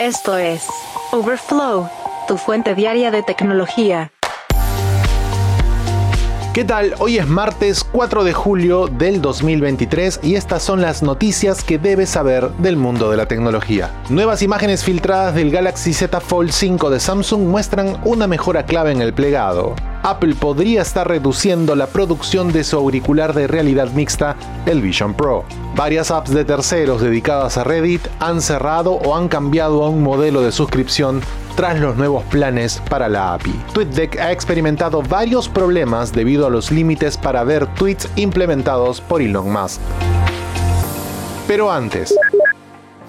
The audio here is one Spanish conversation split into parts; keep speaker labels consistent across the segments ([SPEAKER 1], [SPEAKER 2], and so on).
[SPEAKER 1] Esto es Overflow, tu fuente diaria de tecnología.
[SPEAKER 2] ¿Qué tal? Hoy es martes 4 de julio del 2023 y estas son las noticias que debes saber del mundo de la tecnología. Nuevas imágenes filtradas del Galaxy Z Fold 5 de Samsung muestran una mejora clave en el plegado. Apple podría estar reduciendo la producción de su auricular de realidad mixta, el Vision Pro. Varias apps de terceros dedicadas a Reddit han cerrado o han cambiado a un modelo de suscripción tras los nuevos planes para la API. TweetDeck ha experimentado varios problemas debido a los límites para ver tweets implementados por Elon Musk. Pero antes,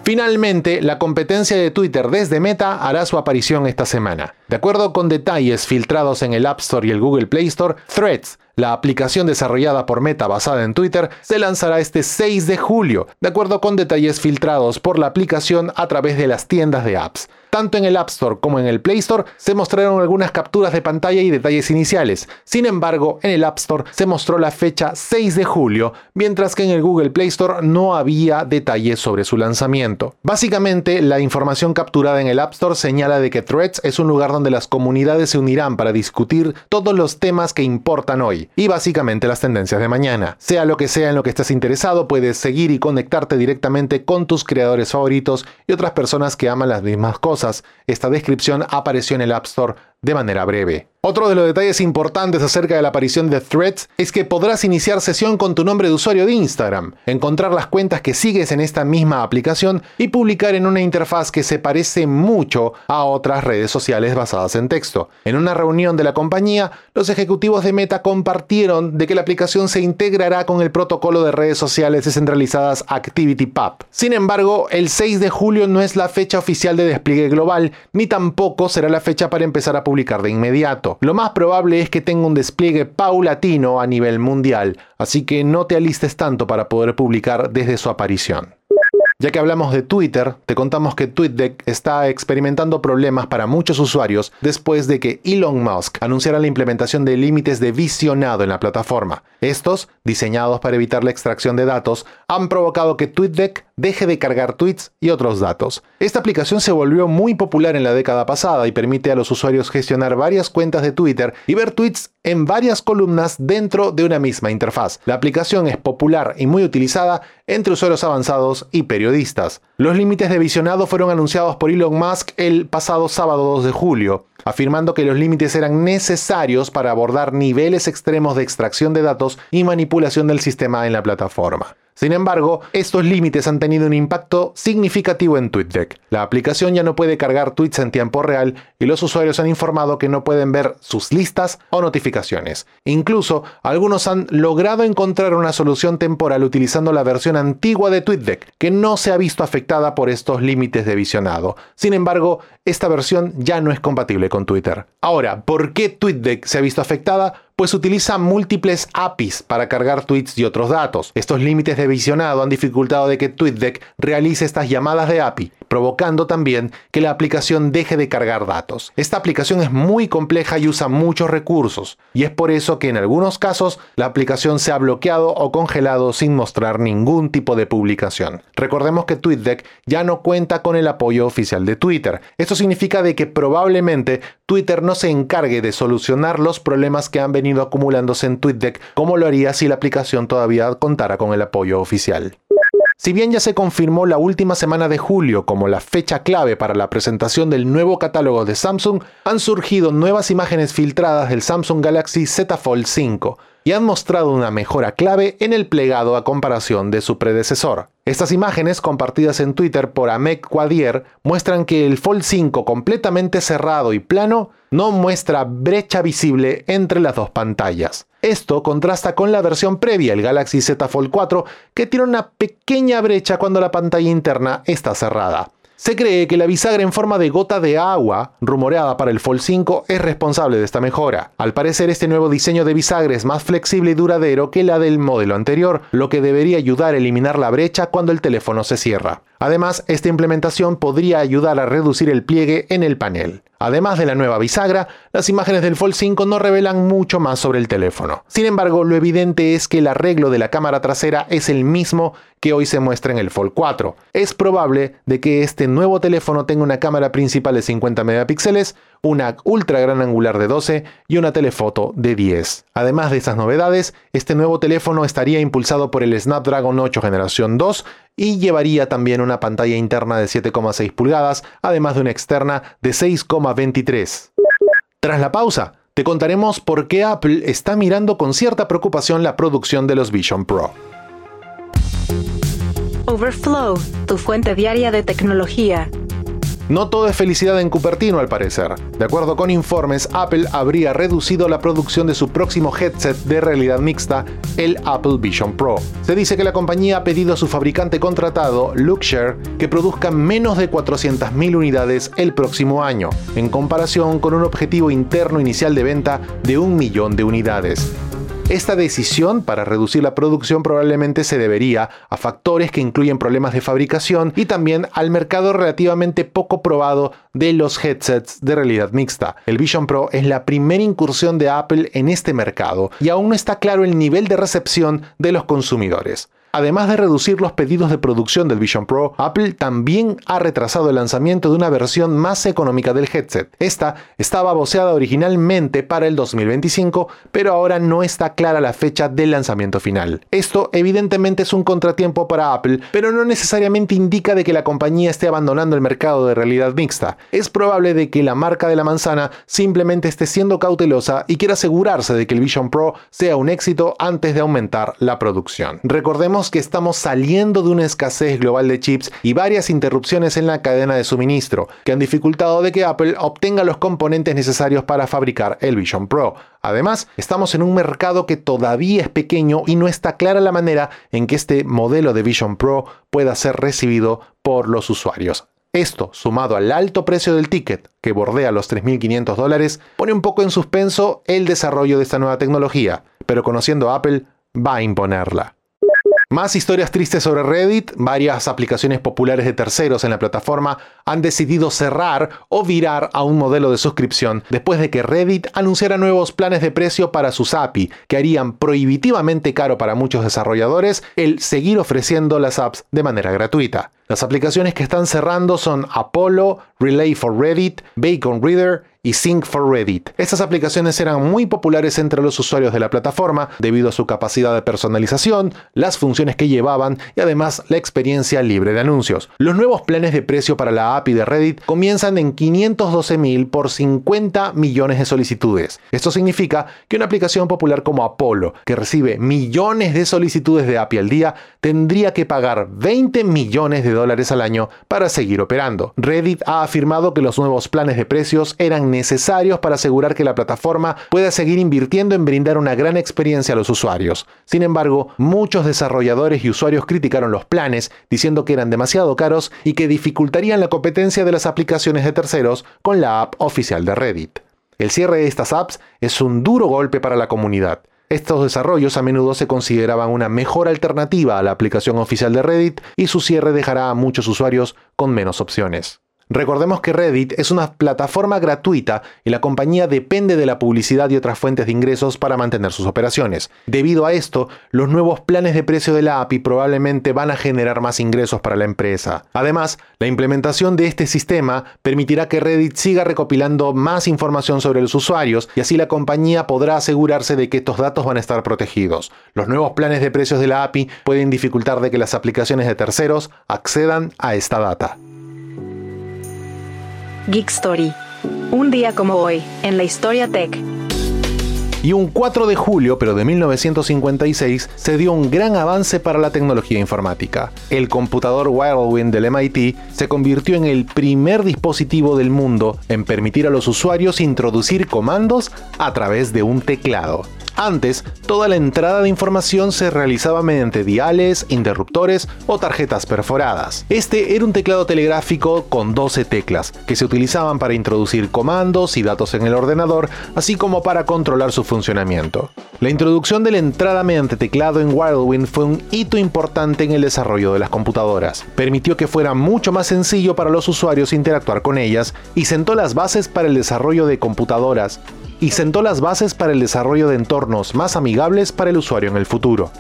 [SPEAKER 2] Finalmente, la competencia de Twitter desde Meta hará su aparición esta semana. De acuerdo con detalles filtrados en el App Store y el Google Play Store, Threads, la aplicación desarrollada por Meta basada en Twitter, se lanzará este 6 de julio, de acuerdo con detalles filtrados por la aplicación a través de las tiendas de apps. Tanto en el App Store como en el Play Store se mostraron algunas capturas de pantalla y detalles iniciales. Sin embargo, en el App Store se mostró la fecha 6 de julio, mientras que en el Google Play Store no había detalles sobre su lanzamiento. Básicamente, la información capturada en el App Store señala de que Threads es un lugar donde las comunidades se unirán para discutir todos los temas que importan hoy y básicamente las tendencias de mañana. Sea lo que sea en lo que estés interesado, puedes seguir y conectarte directamente con tus creadores favoritos y otras personas que aman las mismas cosas esta descripción apareció en el App Store de manera breve. Otro de los detalles importantes acerca de la aparición de Threads es que podrás iniciar sesión con tu nombre de usuario de Instagram, encontrar las cuentas que sigues en esta misma aplicación y publicar en una interfaz que se parece mucho a otras redes sociales basadas en texto. En una reunión de la compañía, los ejecutivos de Meta compartieron de que la aplicación se integrará con el protocolo de redes sociales descentralizadas ActivityPub. Sin embargo, el 6 de julio no es la fecha oficial de despliegue global, ni tampoco será la fecha para empezar a publicar de inmediato. Lo más probable es que tenga un despliegue paulatino a nivel mundial, así que no te alistes tanto para poder publicar desde su aparición. Ya que hablamos de Twitter, te contamos que TweetDeck está experimentando problemas para muchos usuarios después de que Elon Musk anunciara la implementación de límites de visionado en la plataforma. Estos, diseñados para evitar la extracción de datos, han provocado que TweetDeck deje de cargar tweets y otros datos. Esta aplicación se volvió muy popular en la década pasada y permite a los usuarios gestionar varias cuentas de Twitter y ver tweets en varias columnas dentro de una misma interfaz. La aplicación es popular y muy utilizada entre usuarios avanzados y periodistas. Los límites de visionado fueron anunciados por Elon Musk el pasado sábado 2 de julio, afirmando que los límites eran necesarios para abordar niveles extremos de extracción de datos y manipulación del sistema en la plataforma. Sin embargo, estos límites han tenido un impacto significativo en TweetDeck. La aplicación ya no puede cargar tweets en tiempo real y los usuarios han informado que no pueden ver sus listas o notificaciones. Incluso, algunos han logrado encontrar una solución temporal utilizando la versión antigua de TweetDeck, que no se ha visto afectada por estos límites de visionado. Sin embargo, esta versión ya no es compatible con Twitter. Ahora, ¿por qué TweetDeck se ha visto afectada? Pues utiliza múltiples APIs para cargar tweets y otros datos. Estos límites de visionado han dificultado de que TweetDeck realice estas llamadas de API, provocando también que la aplicación deje de cargar datos. Esta aplicación es muy compleja y usa muchos recursos, y es por eso que en algunos casos la aplicación se ha bloqueado o congelado sin mostrar ningún tipo de publicación. Recordemos que TweetDeck ya no cuenta con el apoyo oficial de Twitter. Esto significa de que probablemente Twitter no se encargue de solucionar los problemas que han venido acumulándose en TweetDeck como lo haría si la aplicación todavía contara con el apoyo oficial. Si bien ya se confirmó la última semana de julio como la fecha clave para la presentación del nuevo catálogo de Samsung, han surgido nuevas imágenes filtradas del Samsung Galaxy Z Fold 5 y han mostrado una mejora clave en el plegado a comparación de su predecesor. Estas imágenes compartidas en Twitter por Amek Quadier muestran que el Fold 5 completamente cerrado y plano no muestra brecha visible entre las dos pantallas. Esto contrasta con la versión previa, el Galaxy Z Fold 4, que tiene una pequeña brecha cuando la pantalla interna está cerrada. Se cree que la bisagra en forma de gota de agua, rumoreada para el Fold 5, es responsable de esta mejora. Al parecer, este nuevo diseño de bisagra es más flexible y duradero que la del modelo anterior, lo que debería ayudar a eliminar la brecha cuando el teléfono se cierra. Además, esta implementación podría ayudar a reducir el pliegue en el panel. Además de la nueva bisagra, las imágenes del Fold 5 no revelan mucho más sobre el teléfono. Sin embargo, lo evidente es que el arreglo de la cámara trasera es el mismo que hoy se muestra en el Fold 4. Es probable de que este nuevo teléfono tenga una cámara principal de 50 megapíxeles, una ultra gran angular de 12 y una telefoto de 10. Además de esas novedades, este nuevo teléfono estaría impulsado por el Snapdragon 8 generación 2 y llevaría también una pantalla interna de 7,6 pulgadas, además de una externa de 6,23. Tras la pausa, te contaremos por qué Apple está mirando con cierta preocupación la producción de los Vision Pro.
[SPEAKER 1] Overflow, tu fuente diaria de tecnología.
[SPEAKER 2] No todo es felicidad en Cupertino al parecer. De acuerdo con informes, Apple habría reducido la producción de su próximo headset de realidad mixta, el Apple Vision Pro. Se dice que la compañía ha pedido a su fabricante contratado, Lookshare, que produzca menos de 400.000 unidades el próximo año, en comparación con un objetivo interno inicial de venta de un millón de unidades. Esta decisión para reducir la producción probablemente se debería a factores que incluyen problemas de fabricación y también al mercado relativamente poco probado de los headsets de realidad mixta. El Vision Pro es la primera incursión de Apple en este mercado y aún no está claro el nivel de recepción de los consumidores. Además de reducir los pedidos de producción del Vision Pro, Apple también ha retrasado el lanzamiento de una versión más económica del headset. Esta estaba voceada originalmente para el 2025, pero ahora no está clara la fecha del lanzamiento final. Esto evidentemente es un contratiempo para Apple, pero no necesariamente indica de que la compañía esté abandonando el mercado de realidad mixta. Es probable de que la marca de la manzana simplemente esté siendo cautelosa y quiera asegurarse de que el Vision Pro sea un éxito antes de aumentar la producción. Que estamos saliendo de una escasez global de chips y varias interrupciones en la cadena de suministro, que han dificultado de que Apple obtenga los componentes necesarios para fabricar el Vision Pro. Además, estamos en un mercado que todavía es pequeño y no está clara la manera en que este modelo de Vision Pro pueda ser recibido por los usuarios. Esto, sumado al alto precio del ticket, que bordea los 3.500 dólares, pone un poco en suspenso el desarrollo de esta nueva tecnología, pero conociendo a Apple, va a imponerla. Más historias tristes sobre Reddit, varias aplicaciones populares de terceros en la plataforma han decidido cerrar o virar a un modelo de suscripción después de que Reddit anunciara nuevos planes de precio para sus API que harían prohibitivamente caro para muchos desarrolladores el seguir ofreciendo las apps de manera gratuita. Las aplicaciones que están cerrando son Apollo, Relay for Reddit, Bacon Reader y Sync for Reddit. Estas aplicaciones eran muy populares entre los usuarios de la plataforma debido a su capacidad de personalización, las funciones que llevaban y además la experiencia libre de anuncios. Los nuevos planes de precio para la API de Reddit comienzan en 512.000 por 50 millones de solicitudes. Esto significa que una aplicación popular como Apollo, que recibe millones de solicitudes de API al día, tendría que pagar 20 millones de dólares al año para seguir operando. Reddit ha afirmado que los nuevos planes de precios eran necesarios para asegurar que la plataforma pueda seguir invirtiendo en brindar una gran experiencia a los usuarios. Sin embargo, muchos desarrolladores y usuarios criticaron los planes, diciendo que eran demasiado caros y que dificultarían la competencia de las aplicaciones de terceros con la app oficial de Reddit. El cierre de estas apps es un duro golpe para la comunidad. Estos desarrollos a menudo se consideraban una mejor alternativa a la aplicación oficial de Reddit y su cierre dejará a muchos usuarios con menos opciones. Recordemos que Reddit es una plataforma gratuita y la compañía depende de la publicidad y otras fuentes de ingresos para mantener sus operaciones. Debido a esto, los nuevos planes de precio de la API probablemente van a generar más ingresos para la empresa. Además, la implementación de este sistema permitirá que Reddit siga recopilando más información sobre los usuarios y así la compañía podrá asegurarse de que estos datos van a estar protegidos. Los nuevos planes de precios de la API pueden dificultar de que las aplicaciones de terceros accedan a esta data.
[SPEAKER 1] Geek Story. Un día como hoy, en la historia tech.
[SPEAKER 2] Y un 4 de julio, pero de 1956, se dio un gran avance para la tecnología informática. El computador Whirlwind del MIT se convirtió en el primer dispositivo del mundo en permitir a los usuarios introducir comandos a través de un teclado. Antes, toda la entrada de información se realizaba mediante diales, interruptores o tarjetas perforadas. Este era un teclado telegráfico con 12 teclas, que se utilizaban para introducir comandos y datos en el ordenador, así como para controlar su funcionamiento. La introducción de la entrada mediante teclado en Wildwind fue un hito importante en el desarrollo de las computadoras. Permitió que fuera mucho más sencillo para los usuarios interactuar con ellas y sentó las bases para el desarrollo de computadoras y sentó las bases para el desarrollo de entornos más amigables para el usuario en el futuro.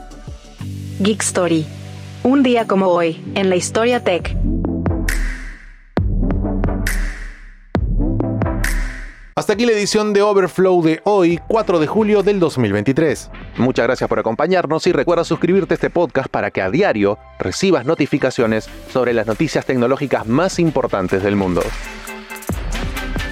[SPEAKER 1] Geek Story. Un día como hoy, en la historia tech.
[SPEAKER 2] Hasta aquí la edición de Overflow de hoy, 4 de julio del 2023. Muchas gracias por acompañarnos y recuerda suscribirte a este podcast para que a diario recibas notificaciones sobre las noticias tecnológicas más importantes del mundo.